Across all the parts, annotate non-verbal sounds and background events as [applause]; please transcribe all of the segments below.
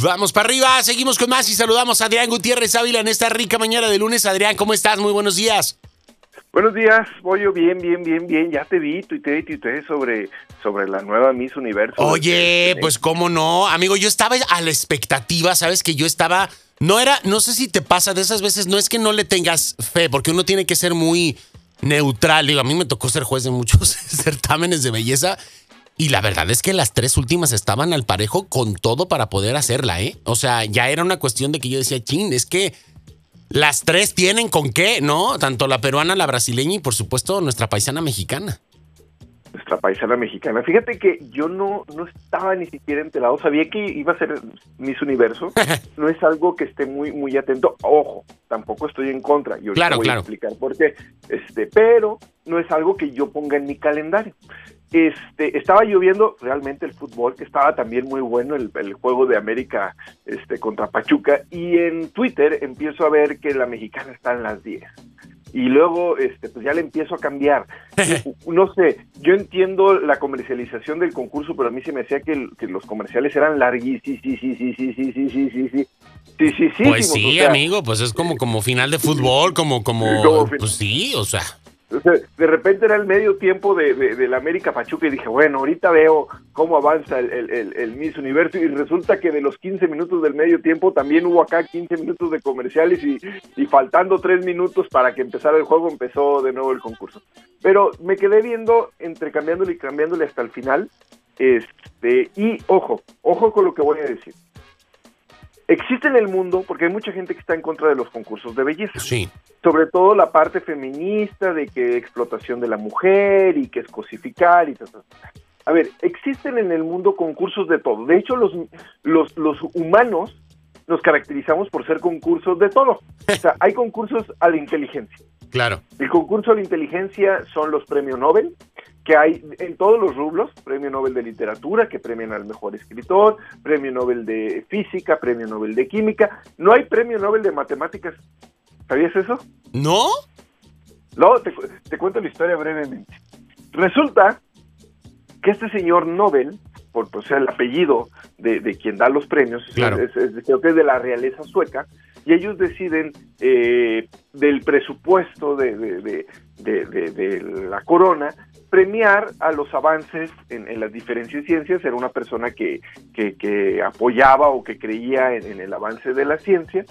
Vamos para arriba, seguimos con más y saludamos a Adrián Gutiérrez Ávila en esta rica mañana de lunes. Adrián, ¿cómo estás? Muy buenos días. Buenos días, Pollo, bien, bien, bien, bien. Ya te vi, tuiteé, tuiteé sobre, sobre la nueva Miss Universo. Oye, pues cómo no, amigo, yo estaba a la expectativa, ¿sabes? Que yo estaba, no era, no sé si te pasa de esas veces, no es que no le tengas fe, porque uno tiene que ser muy neutral. Digo, a mí me tocó ser juez de muchos [laughs] certámenes de belleza y la verdad es que las tres últimas estaban al parejo con todo para poder hacerla, ¿eh? O sea, ya era una cuestión de que yo decía, chin, es que las tres tienen con qué, ¿no? Tanto la peruana, la brasileña y por supuesto nuestra paisana mexicana. Nuestra paisana mexicana. Fíjate que yo no, no estaba ni siquiera enterado, sabía que iba a ser Miss Universo. [laughs] no es algo que esté muy, muy atento. Ojo, tampoco estoy en contra. Yo claro, voy claro. a explicar por qué. Este, pero no es algo que yo ponga en mi calendario. Este, estaba lloviendo realmente el fútbol, que estaba también muy bueno el, el, juego de América este, contra Pachuca, y en Twitter empiezo a ver que la mexicana está en las 10. Y luego, este, pues ya le empiezo a cambiar. No sé, yo entiendo la comercialización del concurso, pero a mí se me decía que, que los comerciales eran larguísimos, sí, sí, sí, sí, sí, sí, sí, sí, sí. Sí, sí, sí. Pues sí, o sea, amigo, pues es como, como final de fútbol, como, como, como pues sí, o sea. De repente era el medio tiempo de, de, de, la América Pachuca y dije, bueno, ahorita veo cómo avanza el, el, el, Miss Universo y resulta que de los 15 minutos del medio tiempo también hubo acá 15 minutos de comerciales y, y faltando 3 minutos para que empezara el juego empezó de nuevo el concurso. Pero me quedé viendo entre cambiándole y cambiándole hasta el final. Este, y ojo, ojo con lo que voy a decir. Existe en el mundo, porque hay mucha gente que está en contra de los concursos de belleza. Sí. Sobre todo la parte feminista de que explotación de la mujer y que es cosificar y tal, tal, tal. A ver, existen en el mundo concursos de todo. De hecho, los, los, los humanos nos caracterizamos por ser concursos de todo. O sea, hay concursos a la inteligencia. [laughs] Claro. El concurso a la inteligencia son los premios Nobel, que hay en todos los rublos, premio Nobel de literatura, que premian al mejor escritor, premio Nobel de física, premio Nobel de química. No hay premio Nobel de matemáticas. ¿Sabías eso? ¿No? No, te, te cuento la historia brevemente. Resulta que este señor Nobel, por, por ser el apellido de, de, quien da los premios, claro. es, es, creo que es de la realeza sueca, y ellos deciden eh, del presupuesto de, la corona premiar a los avances en, en, las diferentes ciencias. Era una persona que, apoyaba o que creía en, el avance de la ciencia.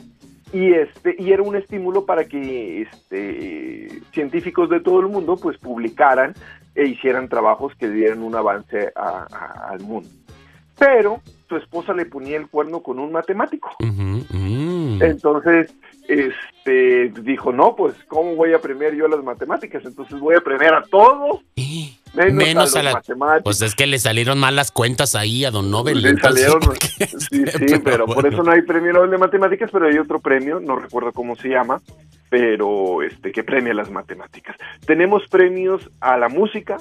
Y, este, y era un estímulo para que este, científicos de todo el mundo pues publicaran e hicieran trabajos que dieran un avance al mundo. Pero su esposa le ponía el cuerno con un matemático. Uh -huh, uh -huh. Entonces, este, dijo, no, pues, ¿cómo voy a premiar yo las matemáticas? Entonces voy a premiar a todos. Menos, menos a, a, la matemáticas. Pues es que le salieron mal las cuentas ahí a Don Nobel. Le salieron, sí, sí, [laughs] pero, pero bueno. por eso no hay premio Nobel de matemáticas, pero hay otro premio, no recuerdo cómo se llama, pero este que premia las matemáticas. Tenemos premios a la música,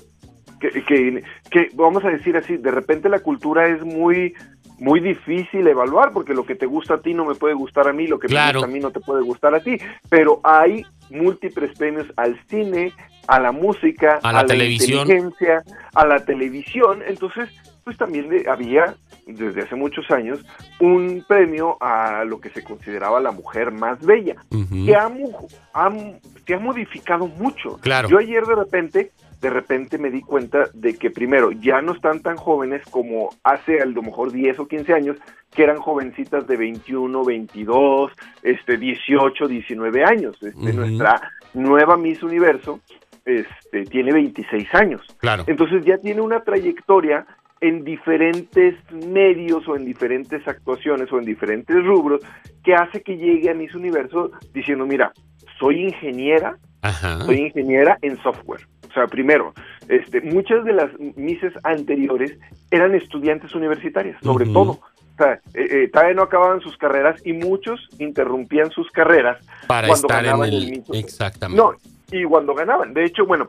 que, que, que, vamos a decir así, de repente la cultura es muy muy difícil evaluar porque lo que te gusta a ti no me puede gustar a mí, lo que claro. me gusta a mí no te puede gustar a ti, pero hay múltiples premios al cine, a la música, a la, a la televisión, inteligencia, a la televisión, entonces pues también había desde hace muchos años un premio a lo que se consideraba la mujer más bella, uh -huh. que ha, ha, se ha modificado mucho. Claro. Yo ayer de repente de repente me di cuenta de que primero ya no están tan jóvenes como hace a lo mejor 10 o 15 años, que eran jovencitas de 21, 22, este 18, 19 años. Este, Uh -huh. Nuestra nueva Miss Universo este, tiene 26 años. Claro. Entonces ya tiene una trayectoria en diferentes medios o en diferentes actuaciones o en diferentes rubros que hace que llegue a Miss Universo diciendo, mira, soy ingeniera, Ajá. soy ingeniera en software. O sea, primero, este, muchas de las mises anteriores eran estudiantes universitarias, sobre todo. O sea, eh, eh, todavía no acababan sus carreras y muchos interrumpían sus carreras Para cuando estar en ganaban el. Miss- Exactamente. No, y cuando ganaban. De hecho, bueno,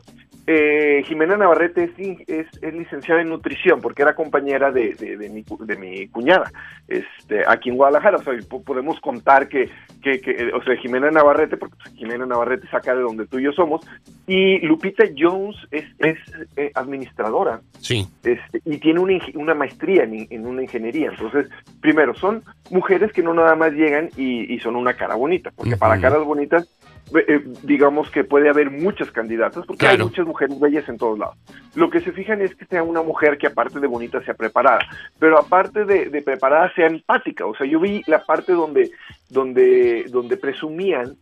eh, Jimena Navarrete es, es, licenciada en nutrición porque era compañera de, de, mi, de mi cuñada este, aquí en Guadalajara. O sea, podemos contar que, que, que, o sea, Jimena Navarrete, porque pues, Jimena Navarrete saca de donde tú y yo somos, y Lupita Jones es, es eh, administradora. Sí. Este, y tiene una, una maestría en, en, una ingeniería. Entonces, primero, son mujeres que no nada más llegan y, y son una cara bonita, porque para caras bonitas eh, digamos que puede haber muchas candidatas, porque hay muchas mujeres bellas en todos lados. Lo que se fijan es que sea una mujer que aparte de bonita sea preparada, pero aparte de, preparada sea empática. O sea, yo vi la parte donde, donde, donde presumían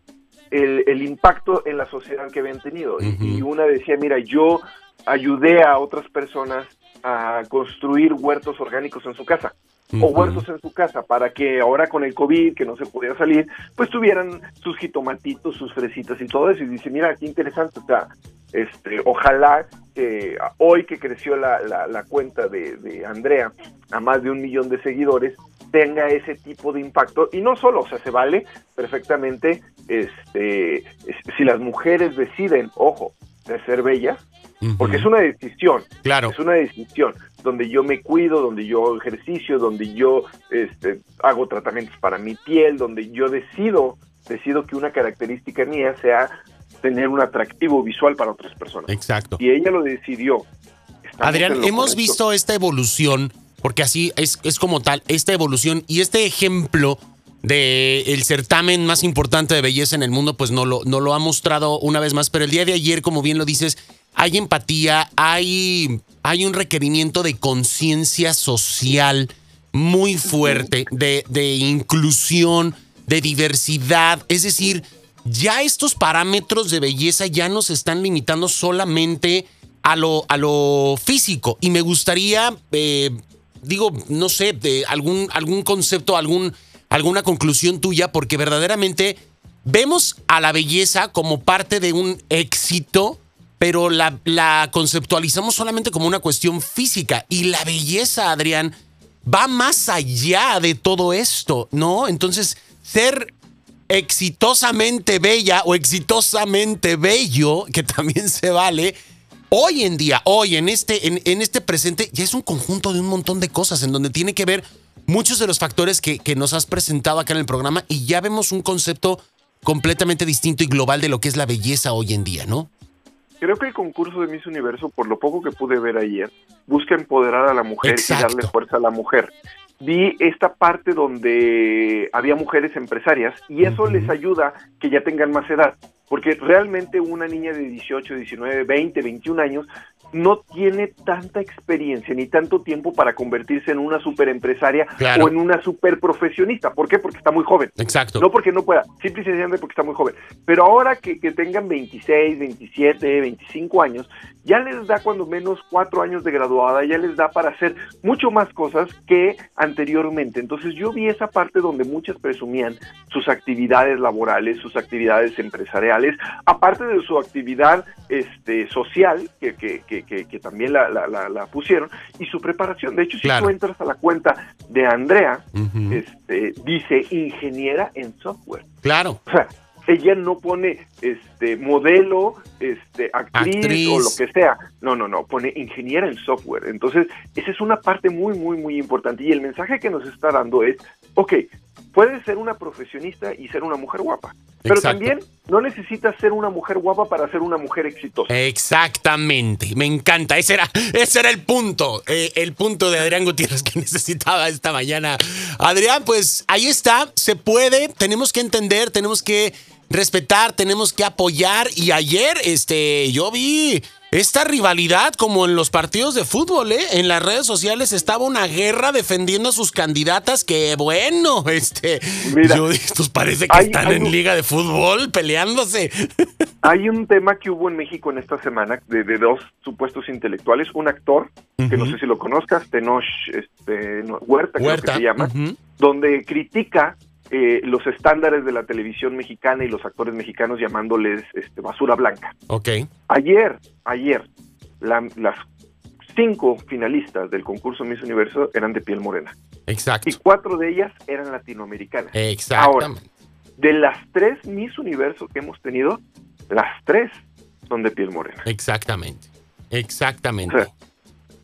el, impacto en la sociedad que habían tenido. y, una decía, mira, yo ayudé a otras personas a construir huertos orgánicos en su casa o huertos en su casa para que ahora con el COVID, que no se podía salir, pues tuvieran sus jitomatitos, sus fresitas y todo eso. Y dice, mira, qué interesante, o sea, este, ojalá que hoy que creció la, la, cuenta de, de, Andrea a más de un millón de seguidores, tenga ese tipo de impacto. Y no solo, o sea, se vale perfectamente, este, si las mujeres deciden, ojo, de ser bellas, porque es una decisión. Claro. Es una decisión donde yo me cuido, donde yo ejercicio, donde yo este, hago tratamientos para mi piel, donde yo decido, decido que una característica mía sea tener un atractivo visual para otras personas. Exacto. Y ella lo decidió. Adrián, hemos visto esta evolución, porque así es, es como tal, esta evolución y este ejemplo de el certamen más importante de belleza en el mundo, pues no lo, no lo ha mostrado una vez más. Pero el día de ayer, como bien lo dices, hay empatía, hay, hay un requerimiento de conciencia social muy fuerte, de, de inclusión, de diversidad. Es decir, ya estos parámetros de belleza ya nos están limitando solamente a lo, a lo físico. Y me gustaría, eh, digo, no sé, de algún, algún concepto, algún alguna conclusión tuya, porque verdaderamente vemos a la belleza como parte de un éxito, pero la, la conceptualizamos solamente como una cuestión física. Y la belleza, Adrián, va más allá de todo esto, ¿no? Entonces, ser exitosamente bella o exitosamente bello, [laughs] que también se vale, hoy en día, hoy en este, en, en este presente, ya es un conjunto de un montón de cosas en donde tiene que ver muchos de los factores que, nos has presentado acá en el programa y ya vemos un concepto completamente distinto y global de lo que es la belleza hoy en día, ¿no? Creo que el concurso de Miss Universo, por lo poco que pude ver ayer, busca empoderar a la mujer y darle fuerza a la mujer. Vi esta parte donde había mujeres empresarias y eso les ayuda que ya tengan más edad, porque realmente una niña de 18, 19, 20, 21 años no tiene tanta experiencia ni tanto tiempo para convertirse en una super empresaria o en una super profesionista. ¿Por qué? Porque está muy joven. Exacto. No porque no pueda, simple y sencillamente porque está muy joven. Pero ahora que, que tengan 26, 27, 25 años, ya les da cuando menos cuatro años de graduada, ya les da para hacer mucho más cosas que anteriormente. Entonces yo vi esa parte donde muchas presumían sus actividades laborales, sus actividades empresariales, aparte de su actividad este, social, que, que, que, que también la, la, la, pusieron, y su preparación. De hecho, si tú entras a la cuenta de Andrea, este, dice ingeniera en software. Claro. O sea, ella no pone este modelo, este actriz, o lo que sea. No, no, no, pone ingeniera en software. Entonces, esa es una parte muy, muy, muy importante. Y el mensaje que nos está dando es, ok, puedes ser una profesionista y ser una mujer guapa, pero también no necesitas ser una mujer guapa para ser una mujer exitosa. Exactamente, me encanta. Ese era, ese era el punto, eh, el punto de Adrián Gutiérrez que [laughs] necesitaba esta mañana. Adrián, pues ahí está, se puede, tenemos que entender, tenemos que respetar, tenemos que apoyar. Y ayer, este, yo vi esta rivalidad como en los partidos de fútbol, ¿eh? En las redes sociales estaba una guerra defendiendo a sus candidatas que, bueno, [laughs] este, yo estos parece que están en liga de fútbol peleándose. [laughs] Hay un tema que hubo en México en esta semana de, dos supuestos intelectuales, un actor, que no sé si lo conozcas, Tenoch este, Huerta, creo que se llama, donde critica eh, los estándares de la televisión mexicana y los actores mexicanos llamándoles este, basura blanca. Ok. Ayer, ayer, las cinco finalistas del concurso Miss Universo eran de piel morena. Exacto. Y cuatro de ellas eran latinoamericanas. Exacto. Ahora, de las tres Miss Universo que hemos tenido, las tres son de piel morena. Exactamente, exactamente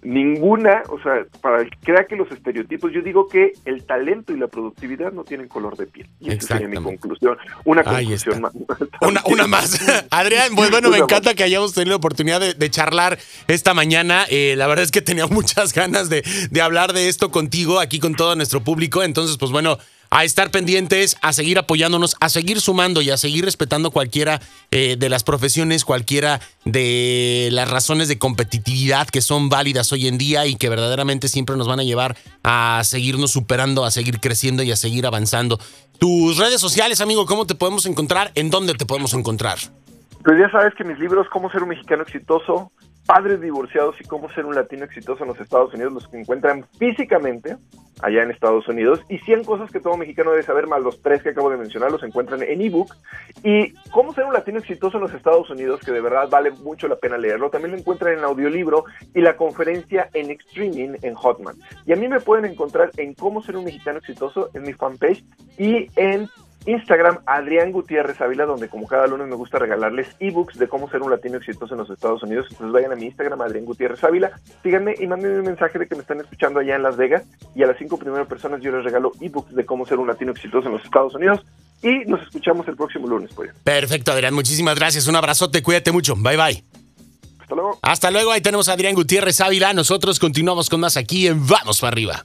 ninguna, o sea, para el que crea que los estereotipos, yo digo que el talento y la productividad no tienen color de piel. Y esa sería mi conclusión. Una conclusión más. [laughs] Una, más. [laughs] Adrián, pues bueno, me encanta que hayamos tenido la oportunidad de, charlar esta mañana. Eh, la verdad es que tenía [laughs] muchas ganas de, de hablar de esto contigo, aquí con todo nuestro público. Entonces, pues bueno, a estar pendientes, a seguir apoyándonos, a seguir sumando y a seguir respetando cualquiera eh, de las profesiones, cualquiera de las razones de competitividad que son válidas hoy en día y que verdaderamente siempre nos van a llevar a seguirnos superando, a seguir creciendo y a seguir avanzando. Tus redes sociales, amigo, ¿cómo te podemos encontrar? ¿En dónde te podemos encontrar? Pues ya sabes que mis libros, Cómo ser un mexicano exitoso, Padres divorciados y cómo ser un latino exitoso en los Estados Unidos, los que encuentran físicamente allá en Estados Unidos. Y 100 cosas que todo mexicano debe saber, más los tres que acabo de mencionar, los encuentran en ebook. Y cómo ser un latino exitoso en los Estados Unidos, que de verdad vale mucho la pena leerlo, también lo encuentran en audiolibro y la conferencia en streaming en Hotman. Y a mí me pueden encontrar en cómo ser un mexicano exitoso en mi fanpage y en Instagram, Adrián Gutiérrez Ávila, donde como cada lunes me gusta regalarles ebooks de cómo ser un latino exitoso en los Estados Unidos. Entonces vayan a mi Instagram, Adrián Gutiérrez Ávila, síganme y mándenme un mensaje de que me están escuchando allá en Las Vegas. Y a las cinco primeras personas yo les regalo ebooks de cómo ser un latino exitoso en los Estados Unidos. Y nos escuchamos el próximo lunes, pues. Perfecto, Adrián. Muchísimas gracias. Un abrazote. Cuídate mucho. Bye, bye. Hasta luego. Hasta luego. Ahí tenemos a Adrián Gutiérrez Ávila. Nosotros continuamos con más aquí en Vamos para arriba.